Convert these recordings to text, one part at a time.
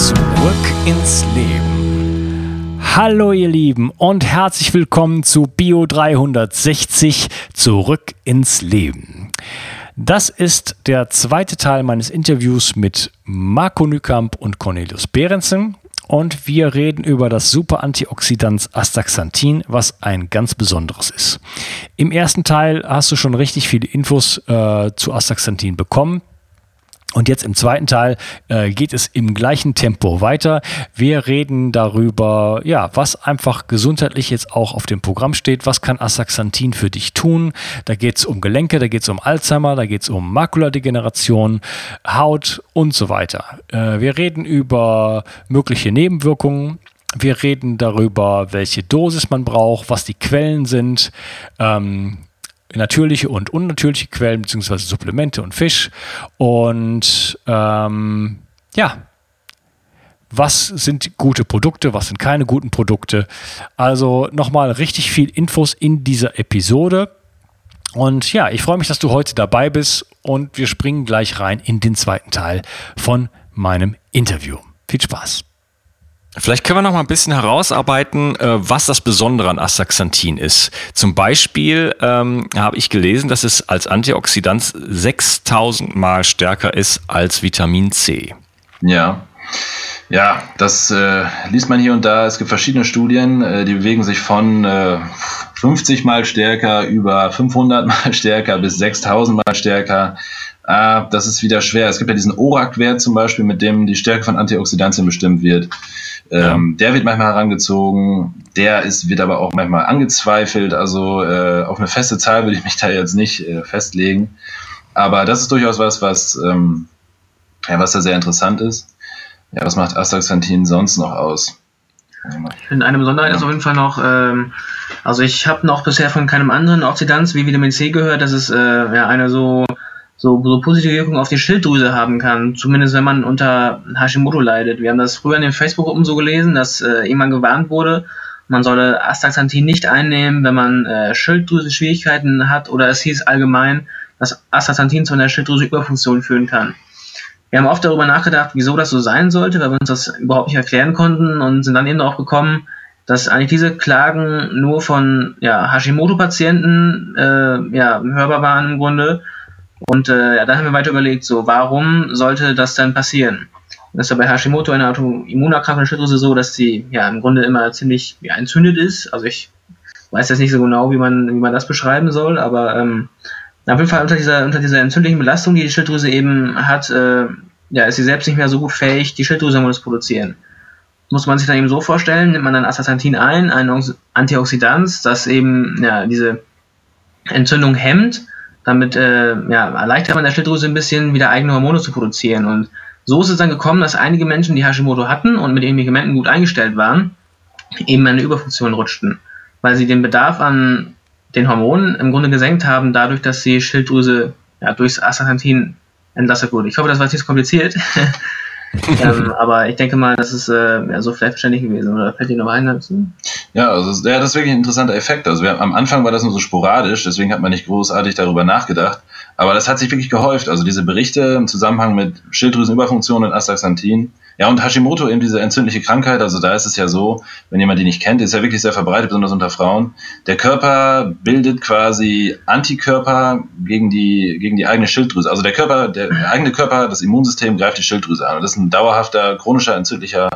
Zurück ins Leben. Hallo ihr Lieben und herzlich willkommen zu Bio 360 Zurück ins Leben. Das ist der zweite Teil meines Interviews mit Marco Nükamp und Cornelius Behrensen und wir reden über das super Antioxidant Astaxanthin, was ein ganz besonderes ist. Im ersten Teil hast du schon richtig viele Infos äh, zu Astaxanthin bekommen. Und jetzt im zweiten Teil äh, geht es im gleichen Tempo weiter. Wir reden darüber, ja, was einfach gesundheitlich jetzt auch auf dem Programm steht. Was kann Astaxanthin für dich tun? Da geht es um Gelenke, da geht es um Alzheimer, da geht es um Makuladegeneration, Haut und so weiter. Äh, wir reden über mögliche Nebenwirkungen. Wir reden darüber, welche Dosis man braucht, was die Quellen sind. Ähm, natürliche und unnatürliche Quellen, beziehungsweise Supplemente und Fisch. Und ähm, ja, was sind gute Produkte, was sind keine guten Produkte. Also nochmal richtig viel Infos in dieser Episode. Und ja, ich freue mich, dass du heute dabei bist und wir springen gleich rein in den zweiten Teil von meinem Interview. Viel Spaß! Vielleicht können wir noch mal ein bisschen herausarbeiten, äh, was das Besondere an Astaxanthin ist. Zum Beispiel ähm, habe ich gelesen, dass es als Antioxidant 6000 Mal stärker ist als Vitamin C. Ja. Ja, das äh, liest man hier und da. Es gibt verschiedene Studien, äh, die bewegen sich von äh, 50 mal stärker über 500 mal stärker bis 6000 mal stärker. Ah, das ist wieder schwer. Es gibt ja diesen ORAC-Wert zum Beispiel, mit dem die Stärke von Antioxidantien bestimmt wird. Ähm, ja. Der wird manchmal herangezogen, der ist, wird aber auch manchmal angezweifelt. Also äh, auf eine feste Zahl würde ich mich da jetzt nicht äh, festlegen. Aber das ist durchaus was, was, ähm, ja, was da sehr interessant ist. Ja, was macht Astaxanthin sonst noch aus? Ich finde eine Besonderheit ja. ist auf jeden Fall noch, ähm, also ich habe noch bisher von keinem anderen Oxidant wie Vitamin C gehört, dass es äh, ja eine so so, so positive Wirkung auf die Schilddrüse haben kann, zumindest wenn man unter Hashimoto leidet. Wir haben das früher in den Facebook-Gruppen so gelesen, dass äh, jemand gewarnt wurde, man solle Astaxanthin nicht einnehmen, wenn man äh, Schilddrüse-Schwierigkeiten hat oder es hieß allgemein, dass Astaxanthin zu einer Schilddrüse-Überfunktion führen kann. Wir haben oft darüber nachgedacht, wieso das so sein sollte, weil wir uns das überhaupt nicht erklären konnten und sind dann eben auch gekommen, dass eigentlich diese Klagen nur von ja, Hashimoto-Patienten äh, ja, hörbar waren im Grunde und äh, ja, da haben wir weiter überlegt, so, warum sollte das denn passieren? Das ist ja bei Hashimoto, einer Autoimmunerkrankung Schilddrüse, so, dass sie ja im Grunde immer ziemlich ja, entzündet ist. Also ich weiß jetzt nicht so genau, wie man, wie man das beschreiben soll, aber ähm, auf jeden Fall unter dieser, unter dieser entzündlichen Belastung, die die Schilddrüse eben hat, äh, ja, ist sie selbst nicht mehr so gut fähig, die Schilddrüse zu produzieren. Muss man sich dann eben so vorstellen, nimmt man dann Astaxanthin ein, ein Antioxidant, das eben ja, diese Entzündung hemmt damit äh, ja, erleichtert man der Schilddrüse ein bisschen, wieder eigene Hormone zu produzieren. Und so ist es dann gekommen, dass einige Menschen, die Hashimoto hatten und mit den Medikamenten gut eingestellt waren, eben eine Überfunktion rutschten, weil sie den Bedarf an den Hormonen im Grunde gesenkt haben, dadurch, dass die Schilddrüse ja, durchs Astaxanthin entlastet wurde. Ich hoffe, das war jetzt nicht kompliziert. ähm, aber ich denke mal, das ist äh, ja, so vielleicht verständlich gewesen. Oder fällt dir noch ein dazu? Ja, also ja, das ist wirklich ein interessanter Effekt. Also wir, am Anfang war das nur so sporadisch, deswegen hat man nicht großartig darüber nachgedacht. Aber das hat sich wirklich gehäuft. Also diese Berichte im Zusammenhang mit Schilddrüsenüberfunktion und Astaxanthin. Ja, und Hashimoto eben diese entzündliche Krankheit. Also da ist es ja so, wenn jemand die nicht kennt, ist ja wirklich sehr verbreitet, besonders unter Frauen. Der Körper bildet quasi Antikörper gegen die, gegen die eigene Schilddrüse. Also der Körper, der eigene Körper, das Immunsystem greift die Schilddrüse an. Und das ist ein dauerhafter, chronischer, entzündlicher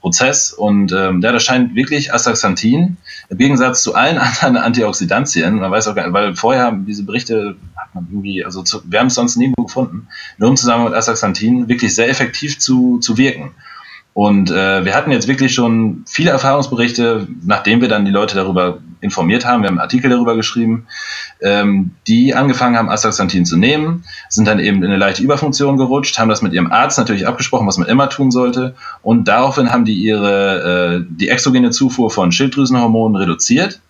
Prozess. Und ähm, ja, das scheint wirklich Astaxanthin im Gegensatz zu allen anderen Antioxidantien. Man weiß auch gar nicht, weil vorher diese Berichte hat man irgendwie, also zu, wir haben es sonst nirgendwo gefunden, nur im Zusammenhang mit Astaxanthin wirklich sehr effektiv zu, zu wirken. Und äh, wir hatten jetzt wirklich schon viele Erfahrungsberichte, nachdem wir dann die Leute darüber informiert haben. Wir haben einen Artikel darüber geschrieben, ähm, die angefangen haben, Astaxanthin zu nehmen, sind dann eben in eine leichte Überfunktion gerutscht, haben das mit ihrem Arzt natürlich abgesprochen, was man immer tun sollte. Und daraufhin haben die ihre äh, die exogene Zufuhr von Schilddrüsenhormonen reduziert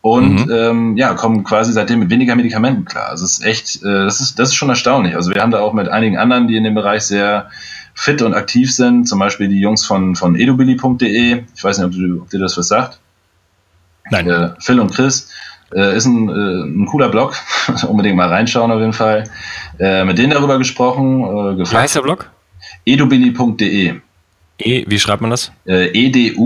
und mhm. ähm, ja, kommen quasi seitdem mit weniger Medikamenten klar. Also es ist echt, äh, das ist, das ist schon erstaunlich. Also wir haben da auch mit einigen anderen, die in dem Bereich sehr fit und aktiv sind, zum Beispiel die Jungs von, von edubilly.de. Ich weiß nicht, ob, du, ob dir das was sagt. Nein. Äh, Phil und Chris. Äh, ist ein, äh, ein cooler Blog. Unbedingt mal reinschauen auf jeden Fall. Äh, mit denen darüber gesprochen. Äh, wie heißt der Blog? edubilly.de. E, wie schreibt man das? Äh, E-D-U-B-I-L-Y.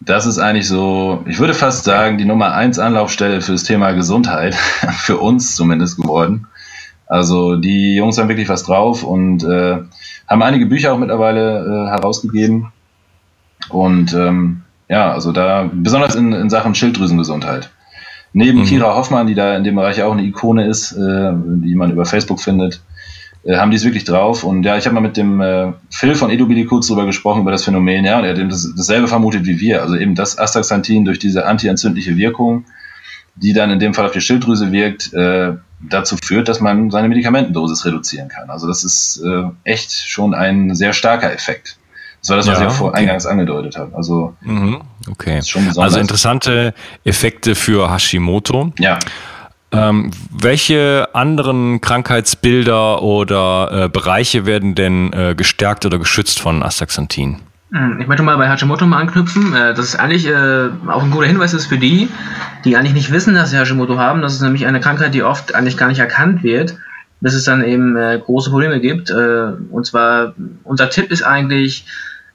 Das ist eigentlich so, ich würde fast sagen, die Nummer 1 Anlaufstelle für das Thema Gesundheit, für uns zumindest geworden. Also die Jungs haben wirklich was drauf und äh, haben einige Bücher auch mittlerweile äh, herausgegeben. Und ähm, ja, also da, besonders in, in Sachen Schilddrüsengesundheit. Neben mhm. Kira Hoffmann, die da in dem Bereich auch eine Ikone ist, äh, die man über Facebook findet, äh, haben die es wirklich drauf. Und ja, ich habe mal mit dem äh, Phil von Edubili kurz darüber gesprochen, über das Phänomen, ja, und er hat eben das, dasselbe vermutet wie wir. Also eben das Astaxanthin durch diese antientzündliche Wirkung, die dann in dem Fall auf die Schilddrüse wirkt, äh, dazu führt, dass man seine Medikamentendosis reduzieren kann. Also das ist äh, echt schon ein sehr starker Effekt. Das war das, was ja, ich auch vor eingangs angedeutet habe. Also mhm, okay. Also interessante Effekte für Hashimoto. Ja. Ähm, welche anderen Krankheitsbilder oder äh, Bereiche werden denn äh, gestärkt oder geschützt von Astaxanthin? Hm, ich möchte mal bei Hashimoto mal anknüpfen. Äh, das ist eigentlich äh, auch ein guter Hinweis ist für die, die eigentlich nicht wissen, dass sie Hashimoto haben. Das ist nämlich eine Krankheit, die oft eigentlich gar nicht erkannt wird, bis es dann eben äh, große Probleme gibt. Und zwar, unser Tipp ist eigentlich,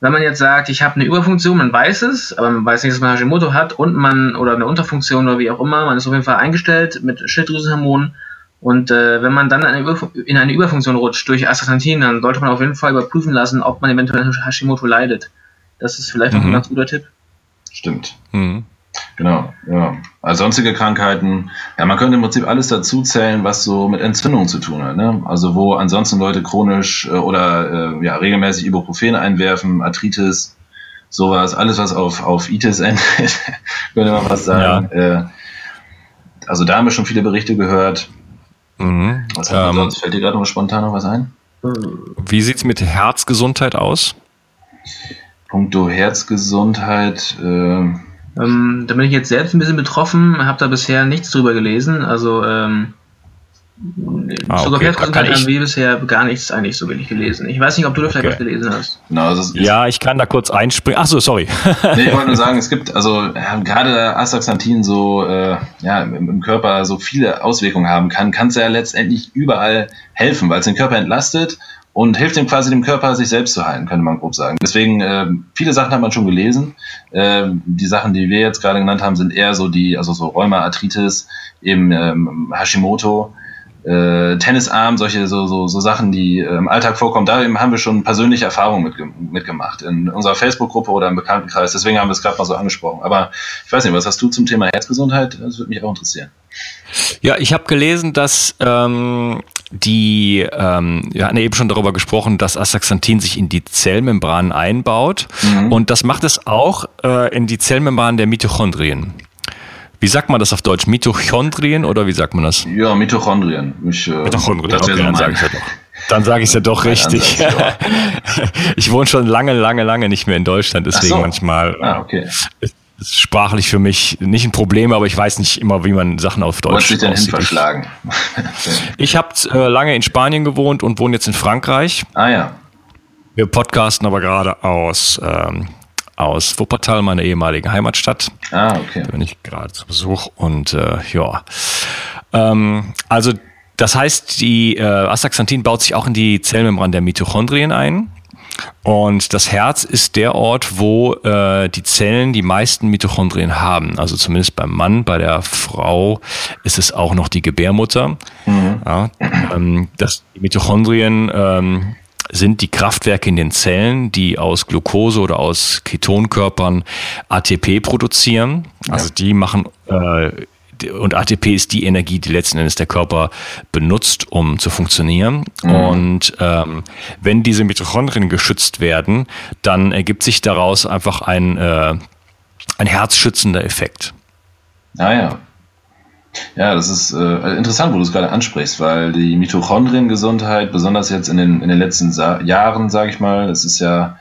wenn man jetzt sagt, ich habe eine Überfunktion, man weiß es, aber man weiß nicht, dass man Hashimoto hat und man, oder eine Unterfunktion oder wie auch immer, man ist auf jeden Fall eingestellt mit Schilddrüsenhormonen und äh, wenn man dann eine in eine Überfunktion rutscht durch Astaxanthin, dann sollte man auf jeden Fall überprüfen lassen, ob man eventuell Hashimoto leidet. Das ist vielleicht mhm. auch ein ganz guter Tipp. Stimmt. Mhm. Genau, ja. Also sonstige Krankheiten, ja, man könnte im Prinzip alles dazu zählen, was so mit Entzündung zu tun hat. Ne? Also wo ansonsten Leute chronisch äh, oder äh, ja, regelmäßig Ibuprofen einwerfen, Arthritis, sowas, alles was auf, auf Itis endet, könnte man was sagen. Ja. Äh, also da haben wir schon viele Berichte gehört. Mhm. Was ähm, sonst? Fällt dir gerade noch spontan noch was ein? Wie sieht es mit Herzgesundheit aus? Punkto Herzgesundheit. Äh, ähm, da bin ich jetzt selbst ein bisschen betroffen, habe da bisher nichts drüber gelesen. Also ähm, Ah, Sogar okay. Pferdkonzert haben wir bisher gar nichts eigentlich so wenig gelesen. Ich weiß nicht, ob du da vielleicht okay. was gelesen hast. No, also ja, ich kann da kurz einspringen. Achso, sorry. nee, ich wollte nur sagen, es gibt also ja, gerade Astaxanthin so äh, ja, im, im, Körper so viele Auswirkungen haben kann, kann es ja letztendlich überall helfen, weil es den Körper entlastet und hilft dem quasi dem Körper, sich selbst zu heilen, könnte man grob sagen. Deswegen, äh, viele Sachen hat man schon gelesen. Äh, die Sachen, die wir jetzt gerade genannt haben, sind eher so die, also so Rheuma, Arthritis, eben ähm, Hashimoto äh, Tennisarm, solche so, so, so Sachen, die äh, im Alltag vorkommen, da haben wir schon persönliche Erfahrungen mit, mitgemacht in unserer Facebook-Gruppe oder im Bekanntenkreis. Deswegen haben wir es gerade mal so angesprochen. Aber ich weiß nicht, was hast du zum Thema Herzgesundheit? Das würde mich auch interessieren. Ja, ich habe gelesen, dass ähm, die, ähm, wir hatten ja eben schon darüber gesprochen, dass Astaxanthin sich in die Zellmembranen einbaut mhm. und das macht es auch äh, in die Zellmembranen der Mitochondrien. Wie sagt man das auf Deutsch? Mitochondrien oder wie sagt man das? Ja, Mitochondrien. Ich, äh, Mitochondrien, okay, so dann sage ich ja doch. Dann sage ich es ja doch richtig. ich wohne schon lange, lange, lange nicht mehr in Deutschland, deswegen so. manchmal ah, okay. ist sprachlich für mich nicht ein Problem, aber ich weiß nicht immer, wie man Sachen auf Deutsch sich denn hin verschlagen? ich habe äh, lange in Spanien gewohnt und wohne jetzt in Frankreich. Ah ja. Wir podcasten aber gerade aus ähm, aus Wuppertal, meiner ehemaligen Heimatstadt. Ah, okay. Da bin ich gerade zu Besuch und äh, ja. Ähm, also das heißt, die äh, Astaxanthin baut sich auch in die Zellmembran der Mitochondrien ein. Und das Herz ist der Ort, wo äh, die Zellen die meisten Mitochondrien haben. Also zumindest beim Mann, bei der Frau ist es auch noch die Gebärmutter. Mhm. Ja, ähm, das, die Mitochondrien ähm, sind die Kraftwerke in den Zellen, die aus Glucose oder aus Ketonkörpern ATP produzieren. Also die machen äh, und ATP ist die Energie, die letzten Endes der Körper benutzt, um zu funktionieren. Mhm. Und ähm, wenn diese Mitochondrien geschützt werden, dann ergibt sich daraus einfach ein, äh, ein herzschützender Effekt. Ah ja. Das ist äh, interessant, wo du es gerade ansprichst, weil die Mitochondriengesundheit, besonders jetzt in den, in den letzten Sa Jahren, sage ich mal, das ist ja,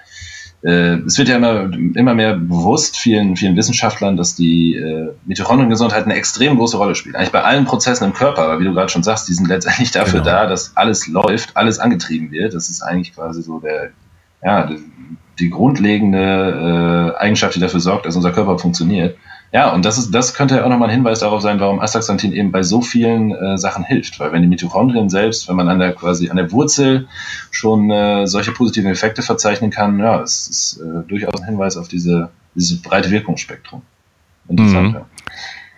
äh, es wird ja immer, immer mehr bewusst vielen, vielen Wissenschaftlern, dass die äh, Mitochondriengesundheit eine extrem große Rolle spielt. Eigentlich bei allen Prozessen im Körper, aber wie du gerade schon sagst, die sind letztendlich dafür genau. da, dass alles läuft, alles angetrieben wird. Das ist eigentlich quasi so der, ja, die, die grundlegende äh, Eigenschaft, die dafür sorgt, dass unser Körper funktioniert. Ja, und das ist, das könnte ja auch nochmal ein Hinweis darauf sein, warum Astaxanthin eben bei so vielen äh, Sachen hilft. Weil wenn die Mitochondrien selbst, wenn man an der quasi an der Wurzel schon äh, solche positiven Effekte verzeichnen kann, ja, es ist äh, durchaus ein Hinweis auf diese, dieses breite Wirkungsspektrum. Interessant, mhm.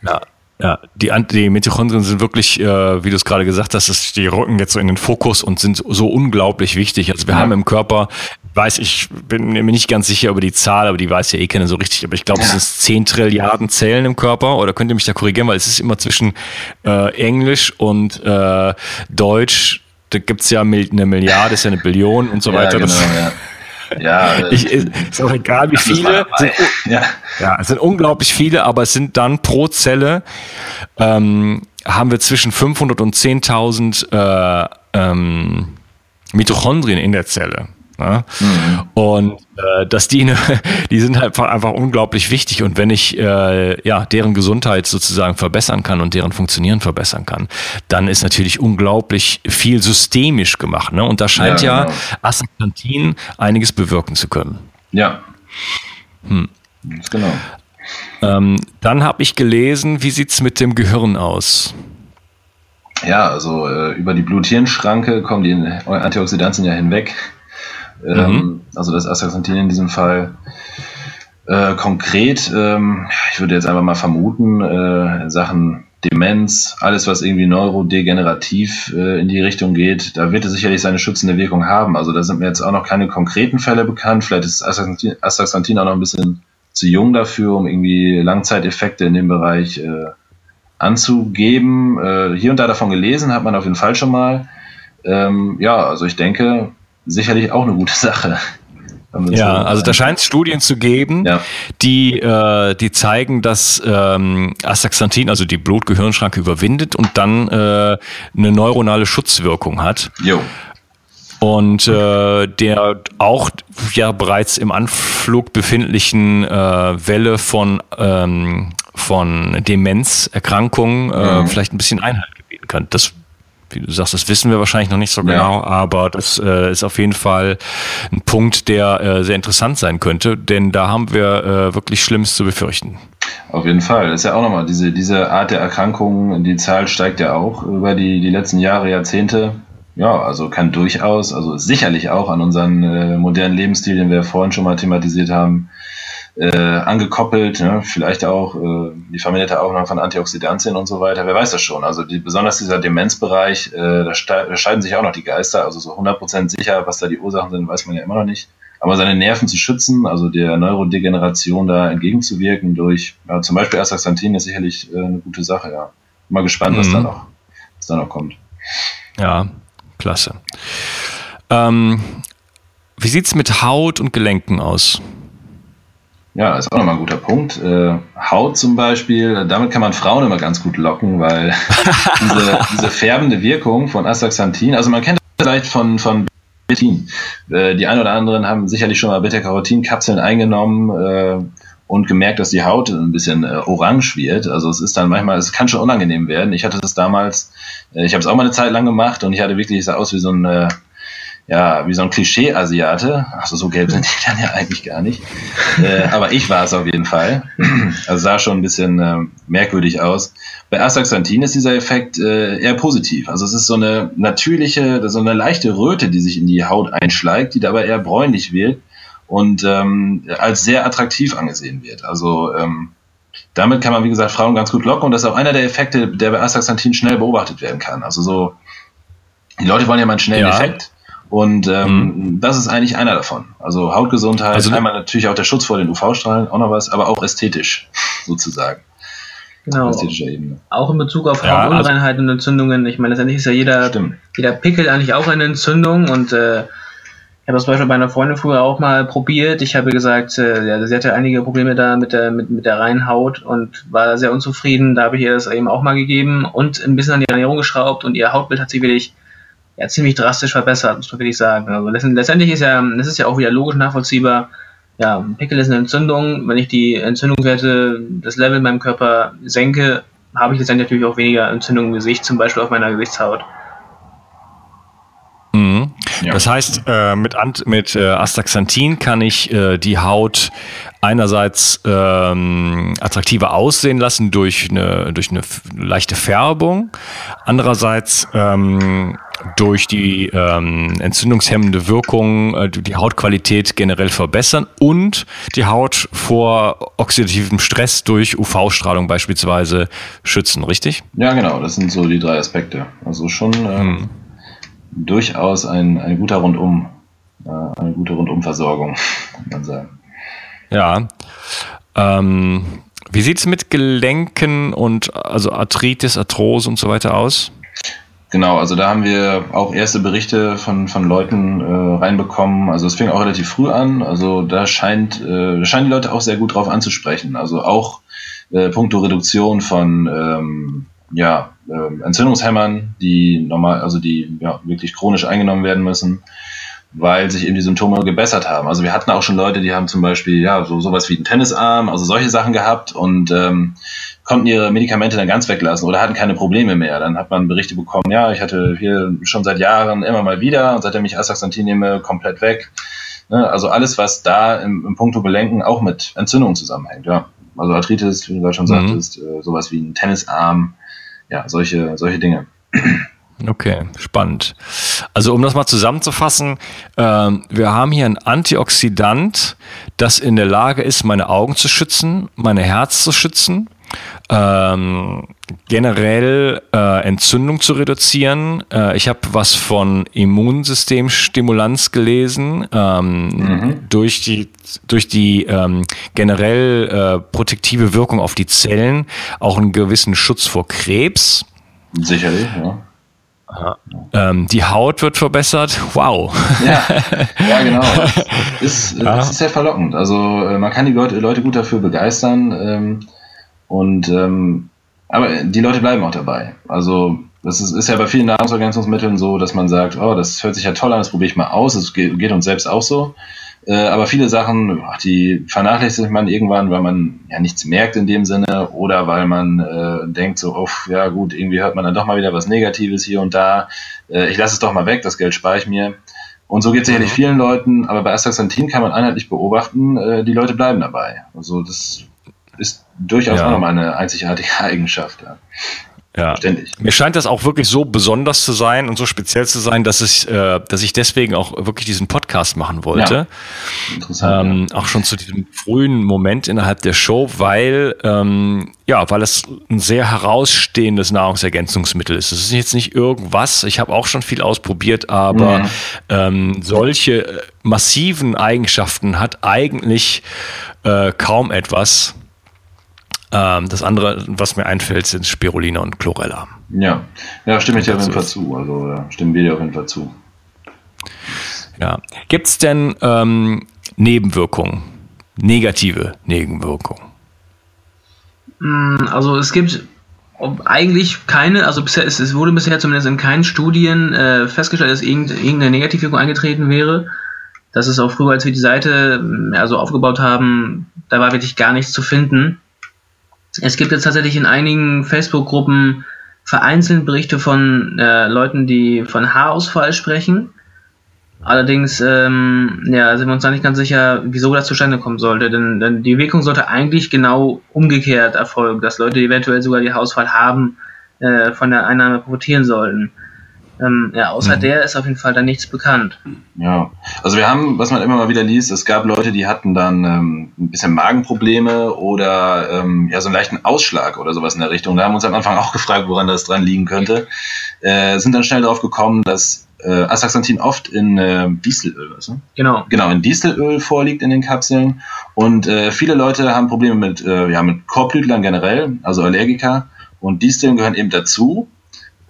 ja. Ja, die, die Mitochondrien sind wirklich, äh, wie du es gerade gesagt hast, ist, die rücken jetzt so in den Fokus und sind so unglaublich wichtig. Also wir ja. haben im Körper, weiß ich, bin mir nicht ganz sicher über die Zahl, aber die weiß ja eh keiner so richtig, aber ich glaube, ja. es sind 10 Trilliarden Zellen im Körper. Oder könnt ihr mich da korrigieren, weil es ist immer zwischen äh, Englisch und äh, Deutsch. Da gibt's ja eine Milliarde, ist ja eine Billion und so weiter. Ja, genau, ja. Ja, ich, ist auch egal, wie viele. Sind, ja. ja, es sind unglaublich viele, aber es sind dann pro Zelle ähm, haben wir zwischen 500 und 10.000 äh, ähm, Mitochondrien in der Zelle. Ne? Mhm. Und äh, dass die, ne, die sind halt einfach, unglaublich wichtig. Und wenn ich äh, ja, deren Gesundheit sozusagen verbessern kann und deren Funktionieren verbessern kann, dann ist natürlich unglaublich viel systemisch gemacht. Ne? Und da scheint ja, genau. ja Astaxanthin einiges bewirken zu können. Ja. Hm. Genau. Ähm, dann habe ich gelesen, wie sieht es mit dem Gehirn aus? Ja, also äh, über die Blut-Hirn-Schranke kommen die Antioxidantien ja hinweg. Ähm, mhm. Also das Astaxanthin in diesem Fall. Äh, konkret, ähm, ich würde jetzt einfach mal vermuten, äh, Sachen Demenz, alles was irgendwie neurodegenerativ äh, in die Richtung geht, da wird es sicherlich seine schützende Wirkung haben. Also da sind mir jetzt auch noch keine konkreten Fälle bekannt. Vielleicht ist Astaxanthin auch noch ein bisschen zu jung dafür, um irgendwie Langzeiteffekte in dem Bereich äh, anzugeben. Äh, hier und da davon gelesen hat man auf jeden Fall schon mal. Ähm, ja, also ich denke, sicherlich auch eine gute Sache. Ja, also da scheint es Studien zu geben, ja. die, äh, die zeigen, dass ähm, Astaxanthin, also die Blut-Gehirn-Schranke überwindet und dann äh, eine neuronale Schutzwirkung hat. Jo. Und äh, der auch ja bereits im Anflug befindlichen äh, Welle von, ähm, von Demenzerkrankungen äh, mhm. vielleicht ein bisschen Einhalt gebieten kann. Das wie du sagst, das wissen wir wahrscheinlich noch nicht so genau, ja. aber das äh, ist auf jeden Fall ein Punkt, der äh, sehr interessant sein könnte, denn da haben wir äh, wirklich Schlimmes zu befürchten. Auf jeden Fall. Das ist ja auch nochmal diese, diese Art der Erkrankungen, die Zahl steigt ja auch über die, die letzten Jahre, Jahrzehnte. Ja, also kann durchaus, also sicherlich auch an unseren äh, modernen Lebensstil, den wir vorhin schon mal thematisiert haben, äh, angekoppelt, ne? vielleicht auch äh, die verminderte Aufnahme von Antioxidantien und so weiter. Wer weiß das schon? Also die, besonders dieser Demenzbereich, äh, da, da scheiden sich auch noch die Geister. Also so 100% sicher, was da die Ursachen sind, weiß man ja immer noch nicht. Aber seine Nerven zu schützen, also der Neurodegeneration da entgegenzuwirken durch ja, zum Beispiel Astaxanthin ist sicherlich äh, eine gute Sache. Ja, mal gespannt, was mhm. da noch, was da noch kommt. Ja, klasse. Ähm, wie sieht's mit Haut und Gelenken aus? Ja, ist auch nochmal ein guter Punkt. Äh, Haut zum Beispiel, damit kann man Frauen immer ganz gut locken, weil diese, diese färbende Wirkung von Astaxanthin, also man kennt das vielleicht von, von Betin. Äh, die ein oder anderen haben sicherlich schon mal Beta-Carotin-Kapseln eingenommen äh, und gemerkt, dass die Haut ein bisschen äh, orange wird. Also es ist dann manchmal, es kann schon unangenehm werden. Ich hatte das damals, äh, ich habe es auch mal eine Zeit lang gemacht und ich hatte wirklich, es sah aus wie so ein äh, ja, wie so ein Klischee-Asiate. Also so gelb sind die dann ja eigentlich gar nicht. Äh, aber ich war es auf jeden Fall. Also sah schon ein bisschen äh, merkwürdig aus. Bei Astaxanthin ist dieser Effekt äh, eher positiv. Also es ist so eine natürliche, so eine leichte Röte, die sich in die Haut einschleicht, die dabei eher bräunlich wird und ähm, als sehr attraktiv angesehen wird. Also ähm, damit kann man, wie gesagt, Frauen ganz gut locken und das ist auch einer der Effekte, der bei Astaxanthin schnell beobachtet werden kann. Also so, die Leute wollen ja mal einen schnellen ja. Effekt und ähm, mhm. das ist eigentlich einer davon. Also Hautgesundheit, also, einmal natürlich auch der Schutz vor den UV-Strahlen, auch noch was, aber auch ästhetisch sozusagen. Genau. Auch in Bezug auf ja, Hautunreinheiten also, und Entzündungen. Ich meine, letztendlich ist ja jeder, jeder Pickel eigentlich auch eine Entzündung und äh, ich habe das zum Beispiel bei einer Freundin früher auch mal probiert. Ich habe gesagt, äh, ja, sie hatte einige Probleme da mit der, mit, mit der reinen Haut und war sehr unzufrieden. Da habe ich ihr das eben auch mal gegeben und ein bisschen an die Ernährung geschraubt und ihr Hautbild hat sich wirklich ja, ziemlich drastisch verbessert, muss man wirklich sagen. Also letztendlich ist ja, das ist ja auch wieder logisch nachvollziehbar. Ja, Pickel ist eine Entzündung. Wenn ich die Entzündungswerte, das Level in meinem Körper senke, habe ich letztendlich natürlich auch weniger Entzündung im Gesicht, zum Beispiel auf meiner Gesichtshaut. Mhm. Ja. Das heißt, äh, mit, mit äh, Astaxanthin kann ich äh, die Haut einerseits ähm, attraktiver aussehen lassen durch eine, durch eine leichte Färbung, andererseits ähm, durch die ähm, entzündungshemmende Wirkung äh, die Hautqualität generell verbessern und die Haut vor oxidativem Stress durch UV-Strahlung beispielsweise schützen, richtig? Ja, genau, das sind so die drei Aspekte. Also schon ähm, hm durchaus ein, ein guter Rundum, äh, eine gute Rundumversorgung, kann man sagen. Ja. Ähm, wie sieht es mit Gelenken und also Arthritis, Arthrose und so weiter aus? Genau, also da haben wir auch erste Berichte von, von Leuten äh, reinbekommen. Also es fing auch relativ früh an. Also da scheint, äh, scheinen die Leute auch sehr gut drauf anzusprechen. Also auch äh, puncto Reduktion von ähm, ja, äh, Entzündungshämmern, die normal, also die ja, wirklich chronisch eingenommen werden müssen, weil sich eben die Symptome gebessert haben. Also wir hatten auch schon Leute, die haben zum Beispiel ja so sowas wie einen Tennisarm, also solche Sachen gehabt und ähm, konnten ihre Medikamente dann ganz weglassen oder hatten keine Probleme mehr. Dann hat man Berichte bekommen, ja, ich hatte hier schon seit Jahren immer mal wieder und seitdem ich Astaxanthin nehme, komplett weg. Ne? Also alles, was da im, im Punkto Belenken auch mit Entzündungen zusammenhängt, ja. Also Arthritis, wie du gerade schon mhm. sagtest, äh, sowas wie ein Tennisarm, ja, solche, solche Dinge. Okay, spannend. Also um das mal zusammenzufassen, äh, wir haben hier ein Antioxidant, das in der Lage ist, meine Augen zu schützen, meine Herz zu schützen, ähm, generell äh, Entzündung zu reduzieren. Äh, ich habe was von Immunsystemstimulanz gelesen, ähm, mhm. durch die, durch die ähm, generell äh, protektive Wirkung auf die Zellen, auch einen gewissen Schutz vor Krebs. Sicherlich, ja. Ähm, die Haut wird verbessert. Wow. Ja, ja genau. Ist, ja. ist sehr verlockend. Also äh, man kann die Leute, Leute gut dafür begeistern. Und ähm, aber die Leute bleiben auch dabei. Also das ist, ist ja bei vielen Nahrungsergänzungsmitteln so, dass man sagt, oh, das hört sich ja toll an, das probiere ich mal aus. Das geht, geht uns selbst auch so. Äh, aber viele Sachen, ach, die vernachlässigt man irgendwann, weil man ja nichts merkt in dem Sinne oder weil man äh, denkt so, oh, ja gut, irgendwie hört man dann doch mal wieder was Negatives hier und da. Äh, ich lasse es doch mal weg, das Geld spare ich mir. Und so geht es sicherlich mhm. vielen Leuten, aber bei Astaxanthin kann man einheitlich beobachten, äh, die Leute bleiben dabei. Also das durchaus ja. auch nochmal eine einzigartige Eigenschaft. Ja. Ja. Ständig. Mir scheint das auch wirklich so besonders zu sein und so speziell zu sein, dass ich, äh, dass ich deswegen auch wirklich diesen Podcast machen wollte. Ja. Interessant. Ähm. Auch schon zu diesem frühen Moment innerhalb der Show, weil, ähm, ja, weil es ein sehr herausstehendes Nahrungsergänzungsmittel ist. Es ist jetzt nicht irgendwas. Ich habe auch schon viel ausprobiert, aber mhm. ähm, solche äh, massiven Eigenschaften hat eigentlich äh, kaum etwas. Ähm, das andere, was mir einfällt, sind Spirulina und Chlorella. Ja, ja stimme ich dir auf jeden Fall zu. Also ja, stimmen wir dir auf jeden Fall zu. Ja. Gibt es denn ähm, Nebenwirkungen? Negative Nebenwirkungen? Mm, also es gibt eigentlich keine, also bisher, es, es wurde bisher zumindest in keinen Studien äh, festgestellt, dass irgendeine Negativwirkung eingetreten wäre. Das ist auch früher, als wir die Seite ja, so aufgebaut haben, da war wirklich gar nichts zu finden. Es gibt jetzt tatsächlich in einigen Facebook-Gruppen vereinzelt Berichte von äh, Leuten, die von Haarausfall sprechen. Allerdings ähm, ja, sind wir uns da nicht ganz sicher, wieso das zustande kommen sollte. Denn, denn die Wirkung sollte eigentlich genau umgekehrt erfolgen, dass Leute, die eventuell sogar die Haarausfall haben, äh, von der Einnahme profitieren sollten. Ähm, ja, außer mhm. der ist auf jeden Fall da nichts bekannt. Ja, also wir haben, was man immer mal wieder liest, es gab Leute, die hatten dann ähm, ein bisschen Magenprobleme oder ähm, ja so einen leichten Ausschlag oder sowas in der Richtung. Da haben wir uns am Anfang auch gefragt, woran das dran liegen könnte. Äh, sind dann schnell darauf gekommen, dass äh, Astaxanthin oft in äh, Dieselöl, weißt du? Genau. Genau, in Dieselöl vorliegt in den Kapseln. Und äh, viele Leute haben Probleme mit, äh, ja, mit Korbblütlern generell, also Allergiker. Und Disteln gehören eben dazu.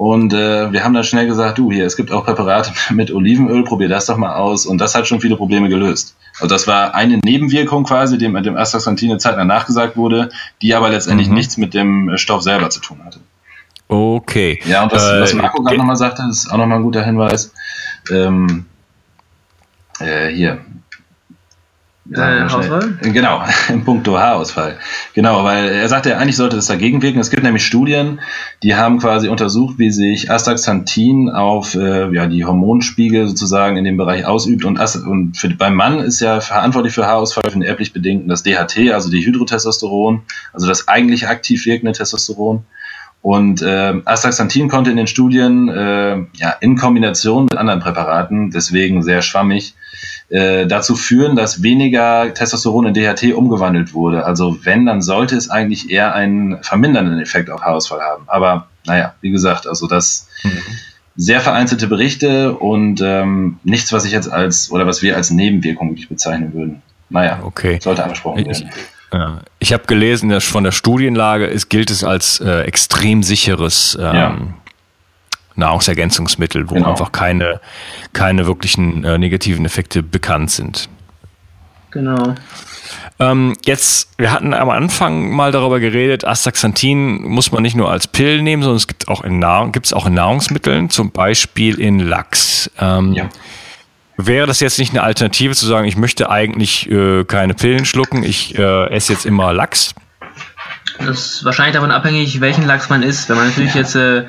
Und äh, wir haben dann schnell gesagt, du, hier, es gibt auch Präparate mit Olivenöl, probier das doch mal aus. Und das hat schon viele Probleme gelöst. Also das war eine Nebenwirkung quasi, die mit dem Astaxanthin eine Zeit lang nachgesagt wurde, die aber letztendlich Mhm. nichts mit dem Stoff selber zu tun hatte. Okay. Ja, und was, Äh, was Marco gerade ge- nochmal sagte, ist auch nochmal ein guter Hinweis. Ähm, äh, hier. Äh. Haarausfall? Genau, im Punkto Haarausfall. Genau, weil er sagte, eigentlich sollte das dagegen wirken. Es gibt nämlich Studien, die haben quasi untersucht, wie sich Astaxanthin auf äh, ja, die Hormonspiegel sozusagen in dem Bereich ausübt. Und, Ast und für, beim Mann ist ja verantwortlich für Haarausfall, für den erblich bedingten, das DHT, also Dihydrotestosteron, also das eigentlich aktiv wirkende Testosteron. Und äh, Astaxanthin konnte in den Studien äh, ja, in Kombination mit anderen Präparaten, deswegen sehr schwammig, äh, dazu führen, dass weniger Testosteron in DHT umgewandelt wurde. Also wenn, dann sollte es eigentlich eher einen vermindernden Effekt auf Haarausfall haben. Aber naja, wie gesagt, also das sehr vereinzelte Berichte und ähm, nichts, was ich jetzt als oder was wir als Nebenwirkung wirklich bezeichnen würden. Naja, Okay. sollte angesprochen Ich, werden. ja. ich habe gelesen, dass von der Studienlage ist, gilt es als äh, extrem sicheres ähm, Ja. Nahrungsergänzungsmittel, wo Genau. einfach keine, keine wirklichen äh, negativen Effekte bekannt sind. Genau. Ähm, jetzt, wir hatten am Anfang mal darüber geredet, Astaxanthin muss man nicht nur als Pillen nehmen, sondern es gibt auch in Nahrung, gibt's auch in Nahrungsmitteln, zum Beispiel in Lachs. Ähm, Ja. Wäre das jetzt nicht eine Alternative zu sagen, ich möchte eigentlich äh, keine Pillen schlucken, ich äh, esse jetzt immer Lachs? Das ist wahrscheinlich davon abhängig, welchen Lachs man isst. Wenn man natürlich jetzt äh,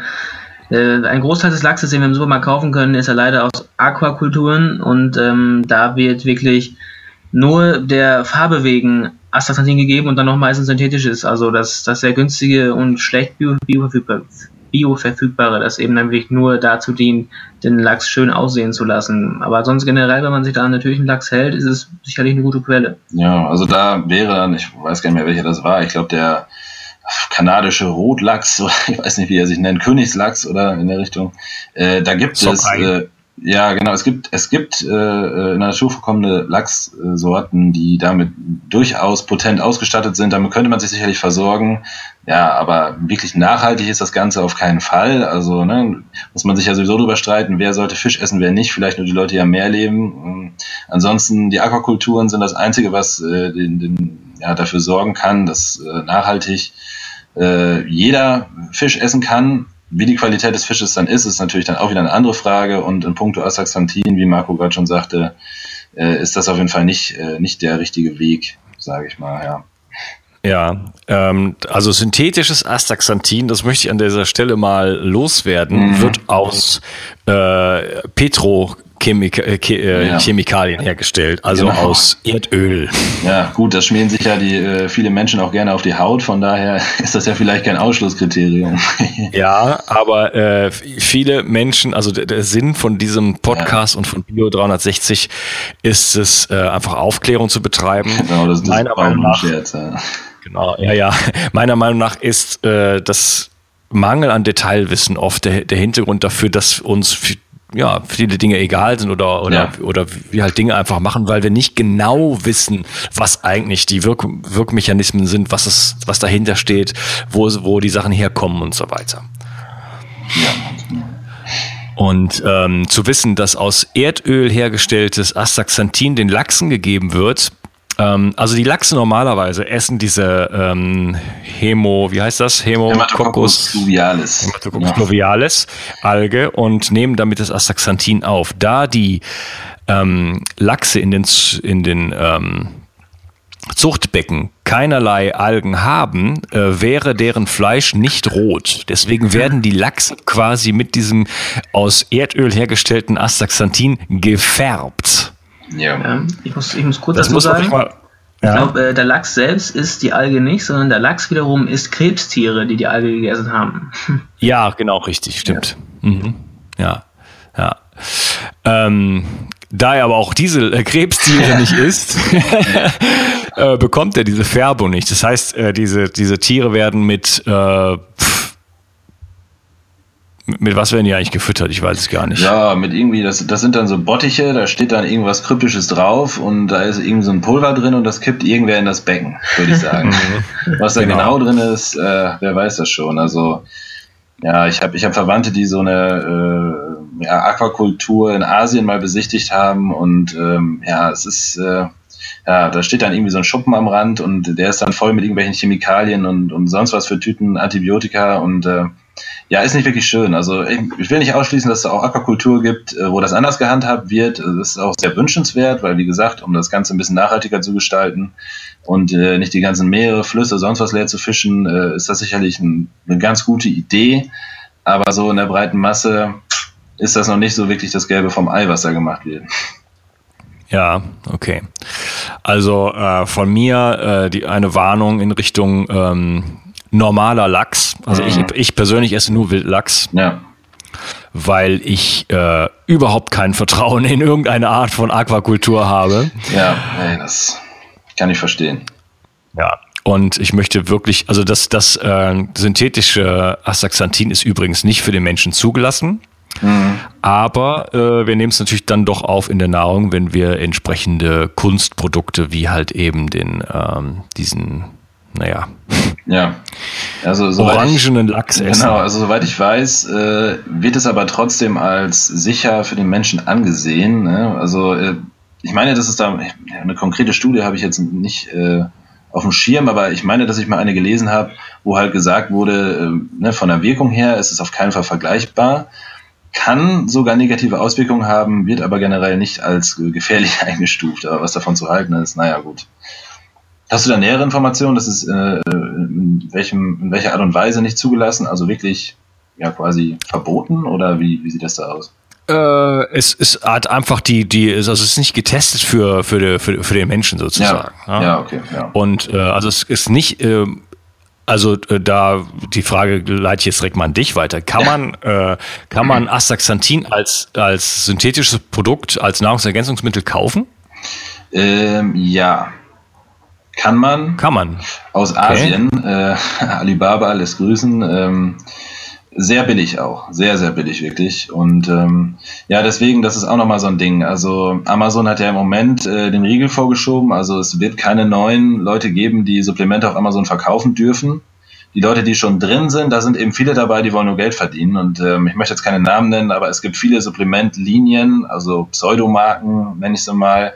ein Großteil des Lachses, den wir im Supermarkt kaufen können, ist ja leider aus Aquakulturen und ähm, da wird wirklich nur der Farbe wegen Astaxanthin gegeben und dann noch meistens synthetisches. Also das, das sehr günstige und schlecht bio, bioverfügbar, bioverfügbare, das eben dann wirklich nur dazu dient, den Lachs schön aussehen zu lassen. Aber sonst generell, wenn man sich da an natürlichen Lachs hält, ist es sicherlich eine gute Quelle. Ja, also da wäre dann, ich weiß gar nicht mehr, welcher das war, ich glaube der kanadische Rotlachs, oder ich weiß nicht, wie er sich nennt, Königslachs oder in der Richtung. Äh, da gibt es, Sockei. äh, ja genau, es gibt, es gibt äh, äh, in der Natur vorkommende Lachssorten, die damit durchaus potent ausgestattet sind. Damit könnte man sich sicherlich versorgen. Ja, aber wirklich nachhaltig ist das Ganze auf keinen Fall. Also ne, muss man sich ja sowieso drüber streiten, wer sollte Fisch essen, wer nicht. Vielleicht nur die Leute, die am Meer leben. Ähm, Ansonsten die Aquakulturen sind das Einzige, was äh, den, den, ja, dafür sorgen kann, dass äh, nachhaltig äh, jeder Fisch essen kann. Wie die Qualität des Fisches dann ist, ist natürlich dann auch wieder eine andere Frage. Und in puncto Astaxanthin, wie Marco gerade schon sagte, äh, ist das auf jeden Fall nicht, äh, nicht der richtige Weg, sage ich mal. Ja. Ja, ähm, also synthetisches Astaxanthin, das möchte ich an dieser Stelle mal loswerden, Mhm. wird aus äh, Petrochemikalien äh, Che- äh, Ja. Chemikalien hergestellt, also Genau. aus Erdöl. ja, gut, das schmieren sich ja die äh, viele Menschen auch gerne auf die Haut. Von daher ist das ja vielleicht kein Ausschlusskriterium. Ja, aber äh, viele Menschen, also der, der Sinn von diesem Podcast und von Bio 360 ist es, äh, einfach Aufklärung zu betreiben. genau, das, das Meiner auch Meinung ein nach Scherz. Ja. Genau, ja, ja. Meiner Meinung nach ist äh, das Mangel an Detailwissen oft der, der Hintergrund dafür, dass uns f- ja, viele Dinge egal sind oder, oder, Ja. oder wir halt Dinge einfach machen, weil wir nicht genau wissen, was eigentlich die Wirk Wirkmechanismen sind, was es, was dahinter steht, wo, wo die Sachen herkommen und so weiter. Und ähm, zu wissen, dass aus Erdöl hergestelltes Astaxanthin den Lachsen gegeben wird. Ähm, also die Lachse normalerweise essen diese ähm, Hemo, wie heißt das? Hematococcus Hemococcus fluvialis. Hematococcus Ja. fluvialis Alge und nehmen damit das Astaxanthin auf. Da die ähm, Lachse in den, in den ähm, Zuchtbecken keinerlei Algen haben, äh, wäre deren Fleisch nicht rot. Deswegen werden die Lachse quasi mit diesem aus Erdöl hergestellten Astaxanthin gefärbt. Ja. Ja, ich, muss, ich muss kurz Das dazu muss sagen. mal. Ich Ja. glaube, äh, der Lachs selbst isst die Alge nicht, sondern der Lachs wiederum isst Krebstiere, die die Alge gegessen haben. Ja, genau, richtig, stimmt. Ja, mhm. ja. ja. Ähm, da er aber auch diese äh, Krebstiere nicht isst, äh, bekommt er diese Färbung nicht. Das heißt, äh, diese, diese Tiere werden mit, äh, mit was werden die eigentlich gefüttert? Ich weiß es gar nicht. Ja, mit irgendwie, das, das sind dann so Bottiche, da steht dann irgendwas Kryptisches drauf und da ist irgendwie so ein Pulver drin und das kippt irgendwer in das Becken, würde ich sagen. Was da genau. genau, drin ist, äh, wer weiß das schon. Also, ja, ich habe ich hab Verwandte, die so eine äh, ja, Aquakultur in Asien mal besichtigt haben und ähm, ja, es ist. Äh, ja, da steht dann irgendwie so ein Schuppen am Rand und der ist dann voll mit irgendwelchen Chemikalien und, und sonst was für Tüten Antibiotika und äh, ja, ist nicht wirklich schön. Also ich, ich will nicht ausschließen, dass es auch Aquakultur gibt, äh, wo das anders gehandhabt wird. Das ist auch sehr wünschenswert, weil wie gesagt, um das Ganze ein bisschen nachhaltiger zu gestalten und äh, nicht die ganzen Meere, Flüsse, sonst was leer zu fischen, äh, ist das sicherlich ein, eine ganz gute Idee. Aber so in der breiten Masse ist das noch nicht so wirklich das Gelbe vom Ei, was da gemacht wird. Ja, okay. Also äh, von mir äh, die eine Warnung in Richtung ähm, normaler Lachs. Also ich, ich persönlich esse nur Wildlachs. Ja. Weil ich äh, überhaupt kein Vertrauen in irgendeine Art von Aquakultur habe. Ja, ey, das kann ich verstehen. Ja, und ich möchte wirklich, also das, das äh, synthetische Astaxanthin ist übrigens nicht für den Menschen zugelassen. Mhm. Aber äh, wir nehmen es natürlich dann doch auf in der Nahrung, wenn wir entsprechende Kunstprodukte wie halt eben den ähm, diesen, naja. Ja. Also, orangenen Lachs essen. Genau, also soweit ich weiß, äh, wird es aber trotzdem als sicher für den Menschen angesehen. Ne? Also äh, ich meine, das ist da eine konkrete Studie habe ich jetzt nicht äh, auf dem Schirm, aber ich meine, dass ich mal eine gelesen habe, wo halt gesagt wurde, äh, ne, von der Wirkung her ist es auf keinen Fall vergleichbar kann sogar negative Auswirkungen haben, wird aber generell nicht als gefährlich eingestuft. Aber was davon zu halten ist, naja, gut. Hast du da nähere Informationen? Das ist äh, in, welchem, in welcher Art und Weise nicht zugelassen? Also wirklich ja quasi verboten oder wie, wie sieht das da aus? Äh, es, es hat einfach die, die, also es ist nicht getestet für, für, die, für, für den Menschen sozusagen. Ja, ja. ja okay. Ja. Und äh, also es ist nicht, äh, also äh, da die Frage leite ich jetzt direkt mal an dich weiter. Kann man, äh, kann man Astaxanthin als, als synthetisches Produkt, als Nahrungsergänzungsmittel kaufen? Ähm, ja. Kann man. Kann man. Aus Asien. Äh, Alibaba lässt grüßen. Ähm, sehr billig auch, sehr, sehr billig wirklich. Und ähm, ja, deswegen, das ist auch nochmal so ein Ding. Also Amazon hat ja im Moment äh, den Riegel vorgeschoben, also es wird keine neuen Leute geben, die Supplemente auf Amazon verkaufen dürfen. Die Leute, die schon drin sind, da sind eben viele dabei, die wollen nur Geld verdienen. Und ähm, ich möchte jetzt keine Namen nennen, aber es gibt viele Supplementlinien, also Pseudomarken, nenne ich sie mal,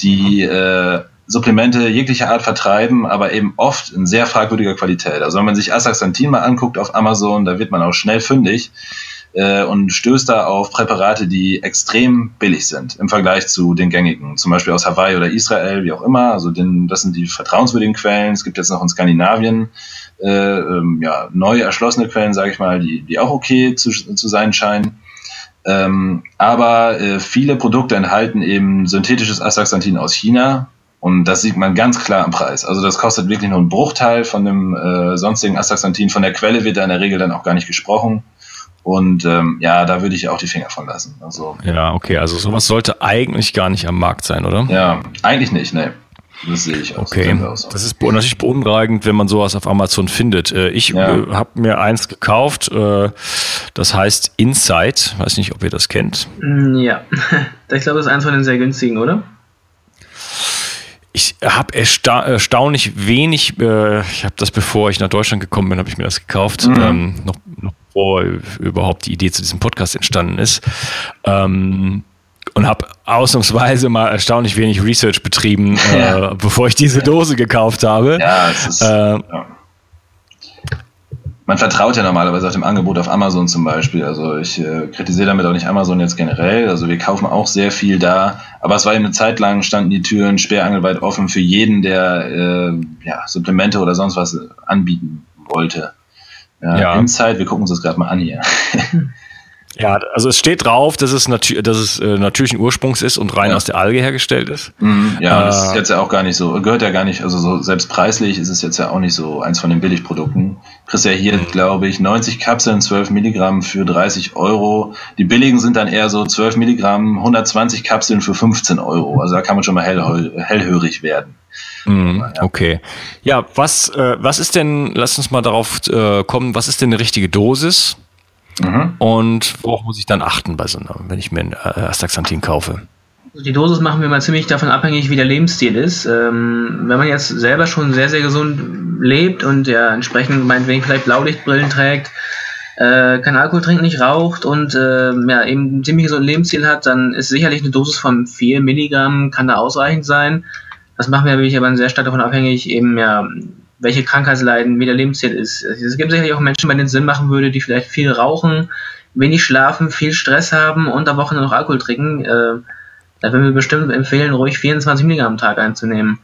die äh, Supplemente jeglicher Art vertreiben, aber eben oft in sehr fragwürdiger Qualität. Also wenn man sich Astaxanthin mal anguckt auf Amazon, da wird man auch schnell fündig äh, und stößt da auf Präparate, die extrem billig sind im Vergleich zu den gängigen, zum Beispiel aus Hawaii oder Israel, wie auch immer. Also den, das sind die vertrauenswürdigen Quellen. Es gibt jetzt noch in Skandinavien äh, ähm, ja, neu erschlossene Quellen, sage ich mal, die, die auch okay zu, zu sein scheinen. Ähm, aber äh, viele Produkte enthalten eben synthetisches Astaxanthin aus China, und das sieht man ganz klar am Preis. Also das kostet wirklich nur einen Bruchteil von dem äh, sonstigen Astaxanthin. Von der Quelle wird da in der Regel dann auch gar nicht gesprochen. Und ähm, ja, da würde ich auch die Finger von lassen. Also, ja, okay, also sowas sollte eigentlich gar nicht am Markt sein, oder? Ja, eigentlich nicht, ne. Das sehe ich auch. Okay, so das ist natürlich beunruhigend, wenn man sowas auf Amazon findet. Äh, ich ja. Äh, habe mir eins gekauft, äh, das heißt Insight. Weiß nicht, ob ihr das kennt. Mm, ja, ich glaube, das ist eins von den sehr günstigen, oder? Ich habe ersta erstaunlich wenig, äh, ich habe das bevor ich nach Deutschland gekommen bin, habe ich mir das gekauft, mhm. ähm, noch, noch bevor überhaupt die Idee zu diesem Podcast entstanden ist. Ähm, und habe ausnahmsweise mal erstaunlich wenig Research betrieben, äh, bevor ich diese Dose gekauft habe. Ja, es ist, äh, ja man vertraut ja normalerweise auch dem Angebot auf Amazon zum Beispiel. Also ich äh, kritisiere damit auch nicht Amazon jetzt generell. Also wir kaufen auch sehr viel da. Aber es war eben eine Zeit lang, standen die Türen sperrangelweit offen für jeden, der äh, ja, Supplemente oder sonst was anbieten wollte. Ja, ja. Insight, wir gucken uns das gerade mal an hier. Ja, also es steht drauf, dass es, natür dass es äh, natürlichen Ursprungs ist und rein ja. aus der Alge hergestellt ist. Mhm, ja, äh, das ist jetzt ja auch gar nicht so, gehört ja gar nicht, also so selbst preislich ist es jetzt ja auch nicht so eins von den Billigprodukten. Kriegst ja hier, mhm. glaube ich, 90 Kapseln, 12 Milligramm für 30 Euro. Die billigen sind dann eher so 12 Milligramm, 120 Kapseln für 15 Euro. Also da kann man schon mal hell, hellhörig werden. Mhm, ja. Okay. Ja, was, äh, was ist denn, lass uns mal darauf äh, kommen, was ist denn eine richtige Dosis? Mhm. Und worauf muss ich dann achten bei so einer, wenn ich mir ein äh, Astaxanthin kaufe? Also die Dosis machen wir mal ziemlich davon abhängig, wie der Lebensstil ist. Ähm, wenn man jetzt selber schon sehr, sehr gesund lebt und ja entsprechend meinetwegen vielleicht Blaulichtbrillen trägt, äh, kein Alkohol trinkt, nicht raucht und äh, ja, eben ziemlich so ein Lebensstil hat, dann ist sicherlich eine Dosis von 4 Milligramm kann da ausreichend sein. Das machen wir natürlich aber sehr stark davon abhängig, eben ja, welche Krankheitsleiden, wie der Lebensstil ist. Es gibt sicherlich auch Menschen, bei denen es Sinn machen würde, die vielleicht viel rauchen, wenig schlafen, viel Stress haben und am Wochenende noch Alkohol trinken. Äh, da würden wir bestimmt empfehlen, ruhig 24 Milligramm am Tag einzunehmen.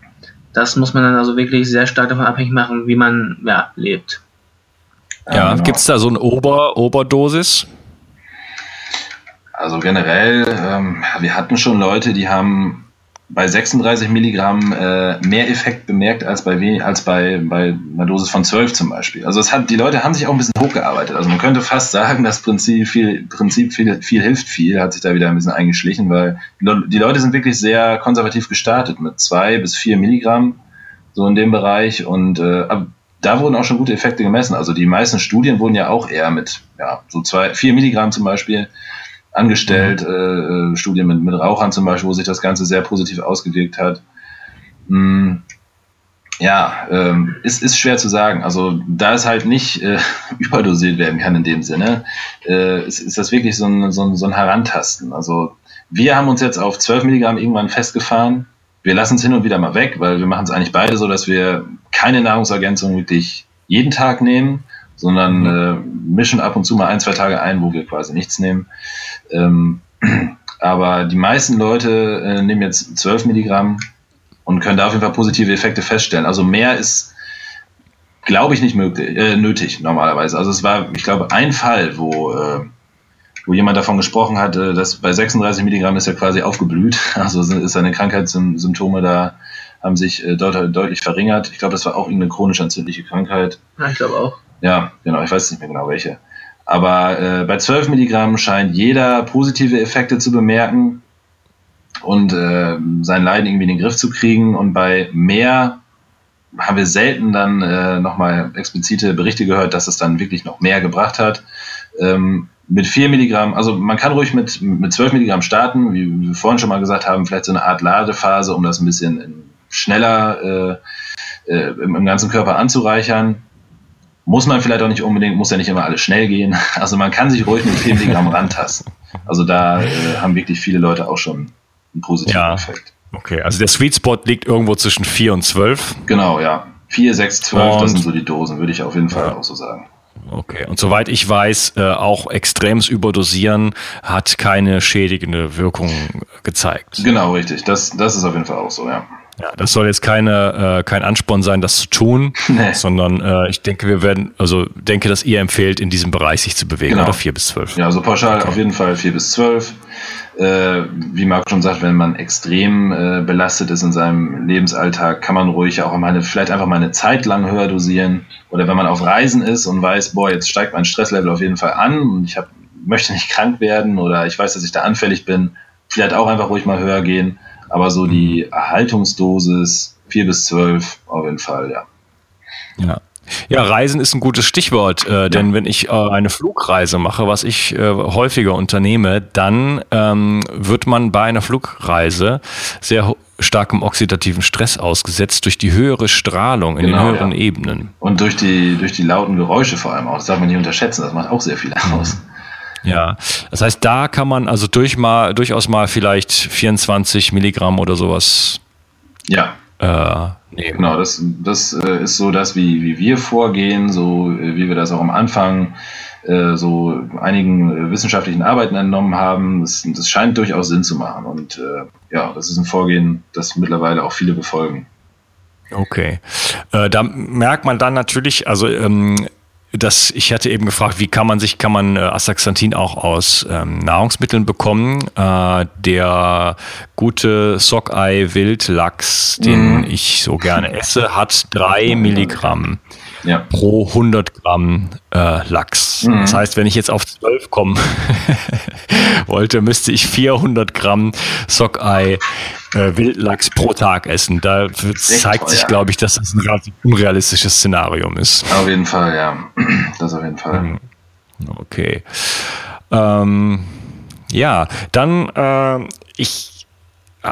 Das muss man dann also wirklich sehr stark davon abhängig machen, wie man ja, lebt. Ja, genau. gibt es da so eine Ober Oberdosis? Also generell, ähm, wir hatten schon Leute, die haben bei 36 Milligramm äh, mehr Effekt bemerkt als bei als bei, bei einer Dosis von 12 zum Beispiel. Also es hat, die Leute haben sich auch ein bisschen hochgearbeitet. Also man könnte fast sagen, das Prinzip viel, Prinzip viel, viel hilft viel, hat sich da wieder ein bisschen eingeschlichen, weil die Leute sind wirklich sehr konservativ gestartet mit zwei bis vier Milligramm so in dem Bereich und äh, da wurden auch schon gute Effekte gemessen. Also die meisten Studien wurden ja auch eher mit ja, so zwei, vier Milligramm zum Beispiel angestellt, äh, äh, Studien mit, mit Rauchern zum Beispiel, wo sich das Ganze sehr positiv ausgewirkt hat. Hm, ja, ähm, ist, ist schwer zu sagen. Also da es halt nicht äh, überdosiert werden kann in dem Sinne, äh, ist, ist das wirklich so ein, so, ein, so ein Herantasten. Also wir haben uns jetzt auf 12 Milligramm irgendwann festgefahren. Wir lassen es hin und wieder mal weg, weil wir machen es eigentlich beide so, dass wir keine Nahrungsergänzung wirklich jeden Tag nehmen, sondern mhm. äh, mischen ab und zu mal ein, zwei Tage ein, wo wir quasi nichts nehmen. Ähm, aber die meisten Leute äh, nehmen jetzt 12 Milligramm und können da auf jeden Fall positive Effekte feststellen. Also mehr ist, glaube ich, nicht möglich, äh, nötig normalerweise. Also es war, ich glaube, ein Fall, wo, äh, wo jemand davon gesprochen hat, dass bei 36 Milligramm ist er quasi aufgeblüht. Also ist seine Krankheitssymptome da haben sich äh, deut deutlich verringert. Ich glaube, das war auch irgendeine chronisch entzündliche Krankheit. Ja, ich glaube auch. Ja, genau, ich weiß nicht mehr genau welche. Aber äh, bei 12 Milligramm scheint jeder positive Effekte zu bemerken und äh, sein Leiden irgendwie in den Griff zu kriegen. Und bei mehr haben wir selten dann äh, nochmal explizite Berichte gehört, dass es dann wirklich noch mehr gebracht hat. Ähm, mit 4 Milligramm, also man kann ruhig mit, mit 12 Milligramm starten, wie wir vorhin schon mal gesagt haben, vielleicht so eine Art Ladephase, um das ein bisschen schneller äh, äh, im, im ganzen Körper anzureichern. Muss man vielleicht auch nicht unbedingt, muss ja nicht immer alles schnell gehen. Also man kann sich ruhig mit 4 Milligramm rantasten. Also da äh, haben wirklich viele Leute auch schon einen positiven ja. Effekt. Okay, also der Sweet Spot liegt irgendwo zwischen 4 und 12. Genau, ja. 4, 6, 12, und das sind so die Dosen, würde ich auf jeden Fall ja. auch so sagen. Okay, und soweit ich weiß, äh, auch extremes Überdosieren hat keine schädigende Wirkung gezeigt. Genau, richtig. Das, das ist auf jeden Fall auch so, ja. Ja, das soll jetzt keine, äh, kein Ansporn sein, das zu tun, nee. sondern äh, ich denke, wir werden, also denke, dass ihr empfehlt, in diesem Bereich sich zu bewegen, genau. oder vier bis zwölf. Ja, also pauschal okay. auf jeden Fall vier bis zwölf. Äh, wie Marc schon sagt, wenn man extrem äh, belastet ist in seinem Lebensalltag, kann man ruhig auch mal eine, vielleicht einfach mal eine Zeit lang höher dosieren. Oder wenn man auf Reisen ist und weiß, boah, jetzt steigt mein Stresslevel auf jeden Fall an und ich hab, möchte nicht krank werden oder ich weiß, dass ich da anfällig bin, vielleicht auch einfach ruhig mal höher gehen aber so die Erhaltungsdosis 4 bis 12 auf jeden Fall, ja. Ja. Ja, Reisen ist ein gutes Stichwort, äh, denn wenn ich äh, eine Flugreise mache, was ich äh, häufiger unternehme, dann ähm, wird man bei einer Flugreise sehr starkem oxidativen Stress ausgesetzt durch die höhere Strahlung in genau, den höheren ja. Ebenen. Und durch die, durch die lauten Geräusche vor allem auch. Das darf man nicht unterschätzen, das macht auch sehr viel aus. Ja, das heißt, da kann man also durch mal, durchaus mal vielleicht 24 Milligramm oder sowas. Ja. Äh, nehmen. Genau, das, das äh, ist so das, wie, wie wir vorgehen, so äh, wie wir das auch am Anfang äh, so einigen wissenschaftlichen Arbeiten entnommen haben. Das, das scheint durchaus Sinn zu machen. Und äh, ja, das ist ein Vorgehen, das mittlerweile auch viele befolgen. Okay. Äh, da merkt man dann natürlich, also ähm, das, ich hatte eben gefragt, wie kann man sich, kann man äh, Astaxanthin auch aus ähm, Nahrungsmitteln bekommen? Äh, der gute Sockeye Wildlachs, den mm. ich so gerne esse, hat drei Milligramm ja. pro 100 Gramm äh, Lachs. Mhm. Das heißt, wenn ich jetzt auf 12 kommen wollte, müsste ich 400 Gramm Sockeye äh, Wildlachs pro Tag essen. Da zeigt toll, sich, ja. glaube ich, dass das ein unrealistisches Szenario ist. Auf jeden Fall, ja. Das auf jeden Fall. Mhm. Okay. Ähm, ja, dann äh, ich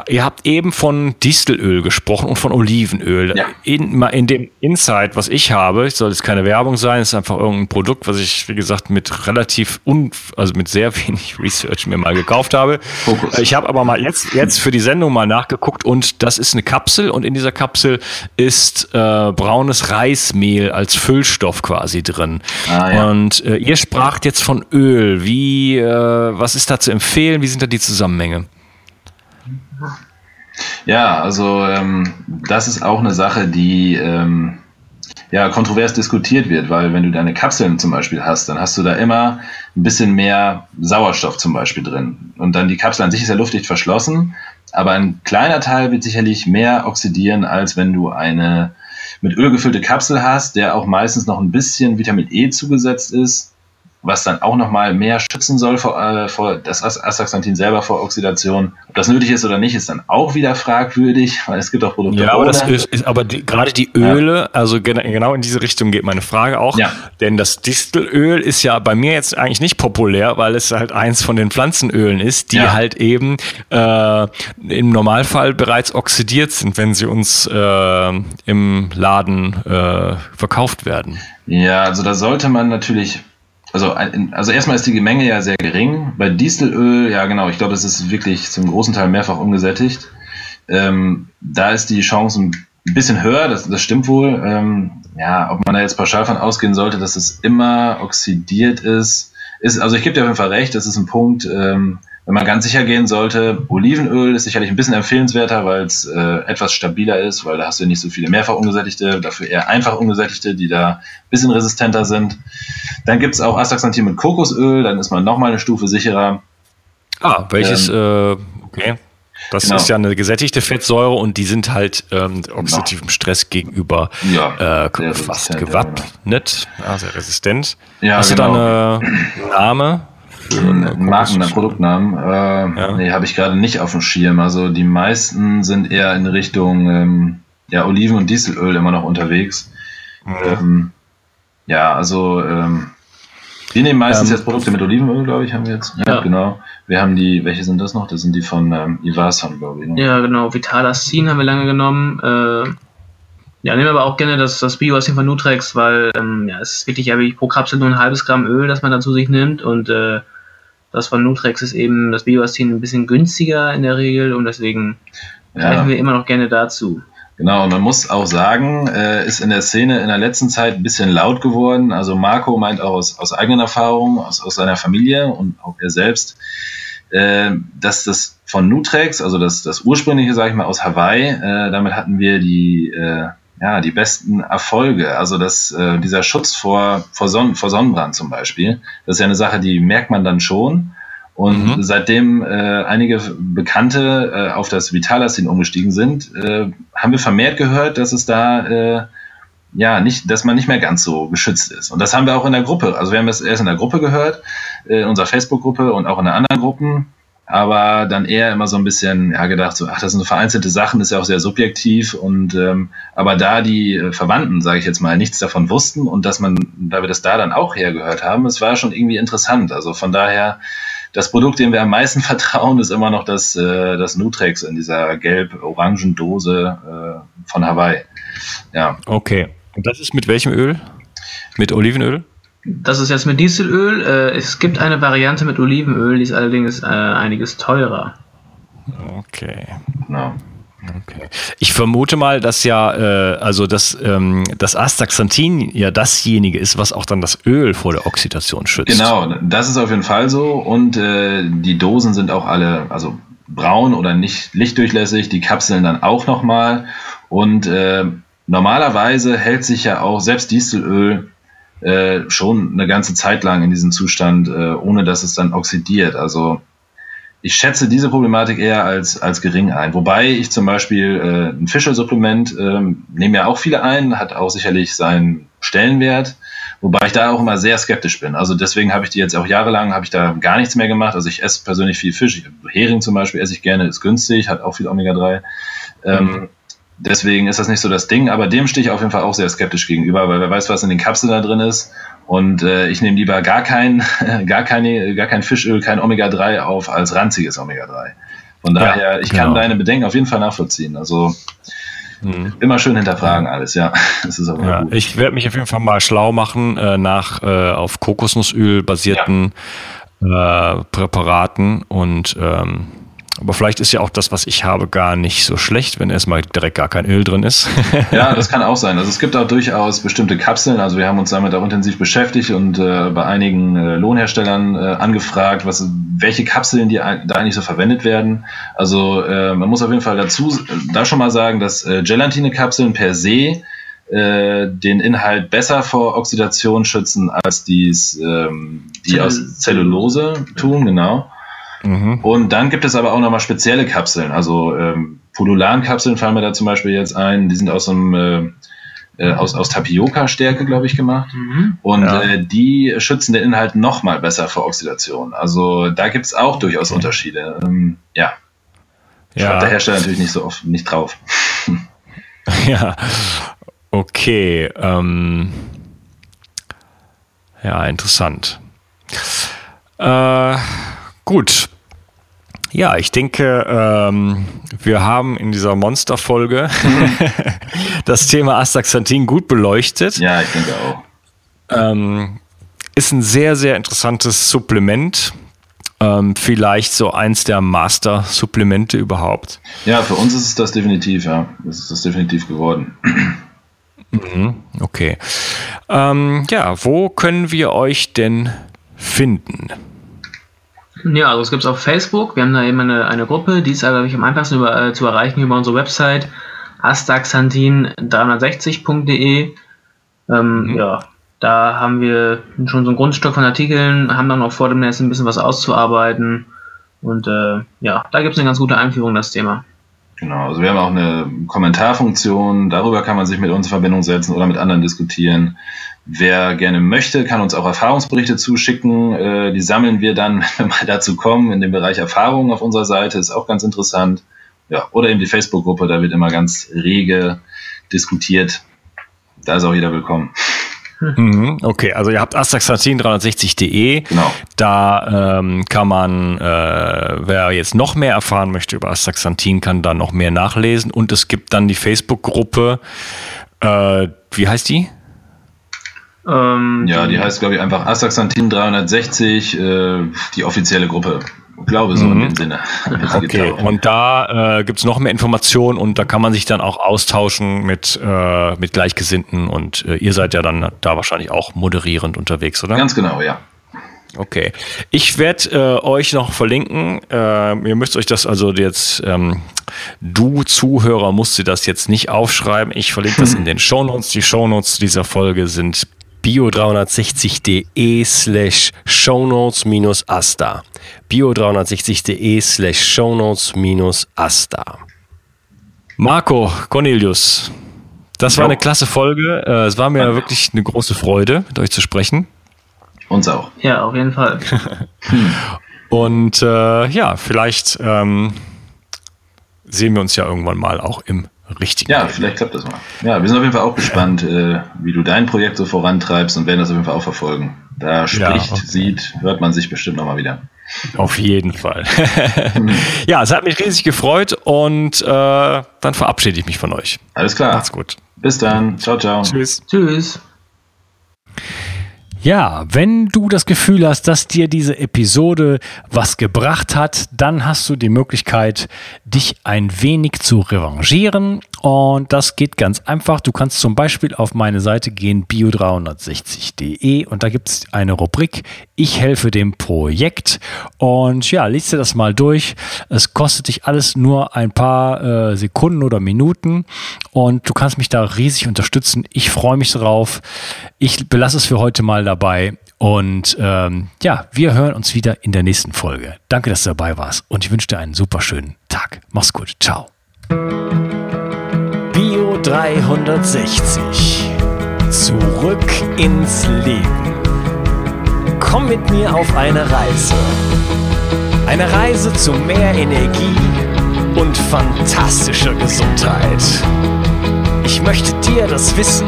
Ihr habt eben von Distelöl gesprochen und von Olivenöl. Ja. In, in dem Insight, was ich habe, soll jetzt keine Werbung sein, ist einfach irgendein Produkt, was ich, wie gesagt, mit relativ, un, also mit sehr wenig Research mir mal gekauft habe. Fokus. Ich habe aber mal jetzt, jetzt für die Sendung mal nachgeguckt und das ist eine Kapsel und in dieser Kapsel ist äh, braunes Reismehl als Füllstoff quasi drin. Ah, ja. Und äh, ihr spracht jetzt von Öl. Wie, äh, was ist da zu empfehlen? Wie sind da die Zusammenhänge? Ja, also ähm, das ist auch eine Sache, die ähm, ja kontrovers diskutiert wird, weil wenn du deine Kapseln zum Beispiel hast, dann hast du da immer ein bisschen mehr Sauerstoff zum Beispiel drin. Und dann die Kapsel an sich ist ja luftdicht verschlossen, aber ein kleiner Teil wird sicherlich mehr oxidieren, als wenn du eine mit Öl gefüllte Kapsel hast, der auch meistens noch ein bisschen Vitamin E zugesetzt ist was dann auch nochmal mehr schützen soll vor, äh, vor das Astaxanthin selber vor Oxidation. Ob das nötig ist oder nicht, ist dann auch wieder fragwürdig, weil es gibt auch Produkte. Ja, aber, das ist, aber die, gerade die Öle, ja. also genau in diese Richtung geht meine Frage auch. Ja. Denn das Distelöl ist ja bei mir jetzt eigentlich nicht populär, weil es halt eins von den Pflanzenölen ist, die ja. halt eben äh, im Normalfall bereits oxidiert sind, wenn sie uns äh, im Laden äh, verkauft werden. Ja, also da sollte man natürlich also, also erstmal ist die Menge ja sehr gering. Bei Dieselöl, ja genau, ich glaube, das ist wirklich zum großen Teil mehrfach ungesättigt. Ähm, da ist die Chance ein bisschen höher, das, das stimmt wohl. Ähm, ja, ob man da jetzt pauschal von ausgehen sollte, dass es immer oxidiert ist, ist, also ich gebe dir auf jeden Fall recht, das ist ein Punkt, ähm, wenn man ganz sicher gehen sollte, Olivenöl ist sicherlich ein bisschen empfehlenswerter, weil es äh, etwas stabiler ist, weil da hast du nicht so viele mehrfach ungesättigte, dafür eher einfach ungesättigte, die da ein bisschen resistenter sind. Dann gibt es auch Astaxanthin mit Kokosöl, dann ist man nochmal eine Stufe sicherer. Ah, welches, ähm, äh, okay. Das genau. ist ja eine gesättigte Fettsäure und die sind halt ähm, oxidativem genau. Stress gegenüber ja, äh, fast gewappnet, ja, sehr resistent. Ja, Hast genau. du da genau. einen Name? Marken, Produktnamen. Äh, ja. Nee, habe ich gerade nicht auf dem Schirm. Also die meisten sind eher in Richtung ähm, ja, Oliven- und Dieselöl immer noch unterwegs. Mhm. Ähm, ja, also ähm, wir nehmen meistens ähm, jetzt Produkte mit Olivenöl, glaube ich, haben wir jetzt. Ja, ja, genau. Wir haben die, welche sind das noch? Das sind die von ähm, Ivasan, glaube ich. Ne? Ja, genau. Vitalastin haben wir lange genommen. Äh, ja, nehmen wir aber auch gerne das, das Bio-Asin von Nutrex, weil ähm, ja, es ist wirklich ja, pro Kapsel nur ein halbes Gramm Öl, das man dann zu sich nimmt und äh, das von Nutrex ist eben das Bioastin ein bisschen günstiger in der Regel und deswegen ja. greifen wir immer noch gerne dazu. Genau, und man muss auch sagen, äh, ist in der Szene in der letzten Zeit ein bisschen laut geworden. Also Marco meint auch aus, aus eigener Erfahrung, aus, aus seiner Familie und auch er selbst, äh, dass das von Nutrex, also das, das ursprüngliche, sage ich mal, aus Hawaii, äh, damit hatten wir die äh, ja, die besten Erfolge. Also das, äh, dieser Schutz vor, vor, Sonnen, vor Sonnenbrand zum Beispiel, das ist ja eine Sache, die merkt man dann schon. Und mhm. seitdem äh, einige Bekannte äh, auf das Vitalastin umgestiegen sind, äh, haben wir vermehrt gehört, dass es da äh, ja nicht, dass man nicht mehr ganz so geschützt ist. Und das haben wir auch in der Gruppe. Also wir haben es erst in der Gruppe gehört, äh, in unserer Facebook-Gruppe und auch in anderen Gruppen aber dann eher immer so ein bisschen ja, gedacht, so, ach, das sind so vereinzelte Sachen, ist ja auch sehr subjektiv und ähm, aber da die äh, Verwandten, sage ich jetzt mal, nichts davon wussten und dass man, da wir das da dann auch hergehört haben, es war schon irgendwie interessant. Also von daher, das Produkt, dem wir am meisten vertrauen, ist immer noch das, äh, das Nutrex in dieser gelb-orangen Dose äh, von Hawaii. Ja. Okay. Und das ist mit welchem Öl? Mit Olivenöl? Das ist jetzt mit Dieselöl. Äh, es gibt eine Variante mit Olivenöl, die ist allerdings äh, einiges teurer. Okay. No. Okay. Ich vermute mal, dass ja, äh, also dass ähm, das Astaxanthin ja dasjenige ist, was auch dann das Öl vor der Oxidation schützt. Genau, das ist auf jeden Fall so. Und äh, die Dosen sind auch alle, also braun oder nicht lichtdurchlässig, die Kapseln dann auch nochmal. Und äh, normalerweise hält sich ja auch selbst Dieselöl äh, schon eine ganze Zeit lang in diesem Zustand, äh, ohne dass es dann oxidiert. Also ich schätze diese Problematik eher als, als gering ein. Wobei ich zum Beispiel äh, ein Fischelsupplement äh, nehme ja auch viele ein, hat auch sicherlich seinen Stellenwert. Wobei ich da auch immer sehr skeptisch bin. Also deswegen habe ich die jetzt auch jahrelang, habe ich da gar nichts mehr gemacht. Also ich esse persönlich viel Fisch. Hering zum Beispiel esse ich gerne, ist günstig, hat auch viel Omega-3. Ähm, mhm. Deswegen ist das nicht so das Ding, aber dem stehe ich auf jeden Fall auch sehr skeptisch gegenüber, weil wer weiß, was in den Kapseln da drin ist. Und äh, ich nehme lieber gar kein, gar keine, gar kein Fischöl, kein Omega-3 auf als ranziges Omega-3. Von daher, ja, ich kann genau. deine Bedenken auf jeden Fall nachvollziehen. Also mhm. immer schön hinterfragen alles, ja. Das ist auch ja, gut. Ich werde mich auf jeden Fall mal schlau machen äh, nach äh, auf Kokosnussöl basierten ja. äh, Präparaten und ähm, aber vielleicht ist ja auch das, was ich habe, gar nicht so schlecht, wenn erstmal direkt gar kein Öl drin ist. ja, das kann auch sein. Also es gibt auch durchaus bestimmte Kapseln. Also wir haben uns damit auch intensiv beschäftigt und äh, bei einigen äh, Lohnherstellern äh, angefragt, was, welche Kapseln die da eigentlich so verwendet werden. Also äh, man muss auf jeden Fall dazu da schon mal sagen, dass äh, Gelatine-Kapseln per se äh, den Inhalt besser vor Oxidation schützen, als dies ähm, die aus Zellulose tun, genau. Mhm. Und dann gibt es aber auch nochmal spezielle Kapseln. Also ähm, Pudulan-Kapseln fallen mir da zum Beispiel jetzt ein. Die sind aus einem äh, äh, aus, aus Tapioca-Stärke, glaube ich, gemacht. Mhm. Und ja. äh, die schützen den Inhalt nochmal besser vor Oxidation. Also da gibt es auch durchaus Unterschiede. Ähm, ja. Schreibt ja. der Hersteller natürlich nicht so oft nicht drauf. ja, okay. Ähm, ja, interessant. Äh, Gut. Ja, ich denke, ähm, wir haben in dieser Monsterfolge das Thema Astaxanthin gut beleuchtet. Ja, ich denke auch. Ähm, ist ein sehr, sehr interessantes Supplement. Ähm, vielleicht so eins der Master-Supplemente überhaupt. Ja, für uns ist es das definitiv, ja. Das ist das definitiv geworden. Mhm, okay. Ähm, ja, wo können wir euch denn finden? Ja, also es gibt es auf Facebook. Wir haben da eben eine, eine Gruppe, die ist, glaube ich, am einfachsten über, äh, zu erreichen über unsere Website astaxanthin360.de. Ähm, mhm. Ja, da haben wir schon so ein Grundstück von Artikeln, haben dann auch vor dem Netz ein bisschen was auszuarbeiten. Und äh, ja, da gibt es eine ganz gute Einführung in das Thema. Genau, also wir haben auch eine Kommentarfunktion, darüber kann man sich mit uns in Verbindung setzen oder mit anderen diskutieren. Wer gerne möchte, kann uns auch Erfahrungsberichte zuschicken. Äh, die sammeln wir dann, wenn wir mal dazu kommen, in dem Bereich Erfahrungen auf unserer Seite. Ist auch ganz interessant. Ja, oder eben die Facebook-Gruppe, da wird immer ganz rege diskutiert. Da ist auch jeder willkommen. Mhm, okay, also ihr habt astaxanthin360.de. Genau. Da ähm, kann man, äh, wer jetzt noch mehr erfahren möchte über Astaxanthin, kann da noch mehr nachlesen. Und es gibt dann die Facebook-Gruppe. Äh, wie heißt die? Ähm, ja, die heißt, glaube ich, einfach Astaxanthin 360, äh, die offizielle Gruppe. Ich glaube so mhm. in dem Sinne. Okay, und da äh, gibt es noch mehr Informationen und da kann man sich dann auch austauschen mit, äh, mit Gleichgesinnten und äh, ihr seid ja dann da wahrscheinlich auch moderierend unterwegs, oder? Ganz genau, ja. Okay. Ich werde äh, euch noch verlinken. Äh, ihr müsst euch das also jetzt, ähm, du Zuhörer musst ihr das jetzt nicht aufschreiben. Ich verlinke das in den Shownotes. Die Shownotes dieser Folge sind bio360.de slash shownotes minus asta. bio360.de slash shownotes minus asta. Marco, Cornelius, das war eine klasse Folge. Äh, es war mir wirklich eine große Freude, mit euch zu sprechen. Uns auch. Ja, auf jeden Fall. Und äh, ja, vielleicht ähm, sehen wir uns ja irgendwann mal auch im richtigen. Ja, Leben. vielleicht klappt das mal. Ja, wir sind auf jeden Fall auch gespannt, äh, wie du dein Projekt so vorantreibst und werden das auf jeden Fall auch verfolgen. Da spricht, ja, okay. sieht, hört man sich bestimmt nochmal wieder. Auf jeden Fall. ja, es hat mich riesig gefreut und äh, dann verabschiede ich mich von euch. Alles klar. Macht's gut. Bis dann. Ciao, ciao. Tschüss. Tschüss. Ja, wenn du das Gefühl hast, dass dir diese Episode was gebracht hat, dann hast du die Möglichkeit, dich ein wenig zu revanchieren. Und das geht ganz einfach. Du kannst zum Beispiel auf meine Seite gehen, bio360.de und da gibt es eine Rubrik, ich helfe dem Projekt. Und ja, liest dir das mal durch. Es kostet dich alles nur ein paar äh, Sekunden oder Minuten und du kannst mich da riesig unterstützen. Ich freue mich drauf. Ich belasse es für heute mal dabei. Und ähm, ja, wir hören uns wieder in der nächsten Folge. Danke, dass du dabei warst und ich wünsche dir einen super schönen Tag. Mach's gut. Ciao. Bio 360. Zurück ins Leben. Komm mit mir auf eine Reise. Eine Reise zu mehr Energie und fantastischer Gesundheit. Ich möchte dir das Wissen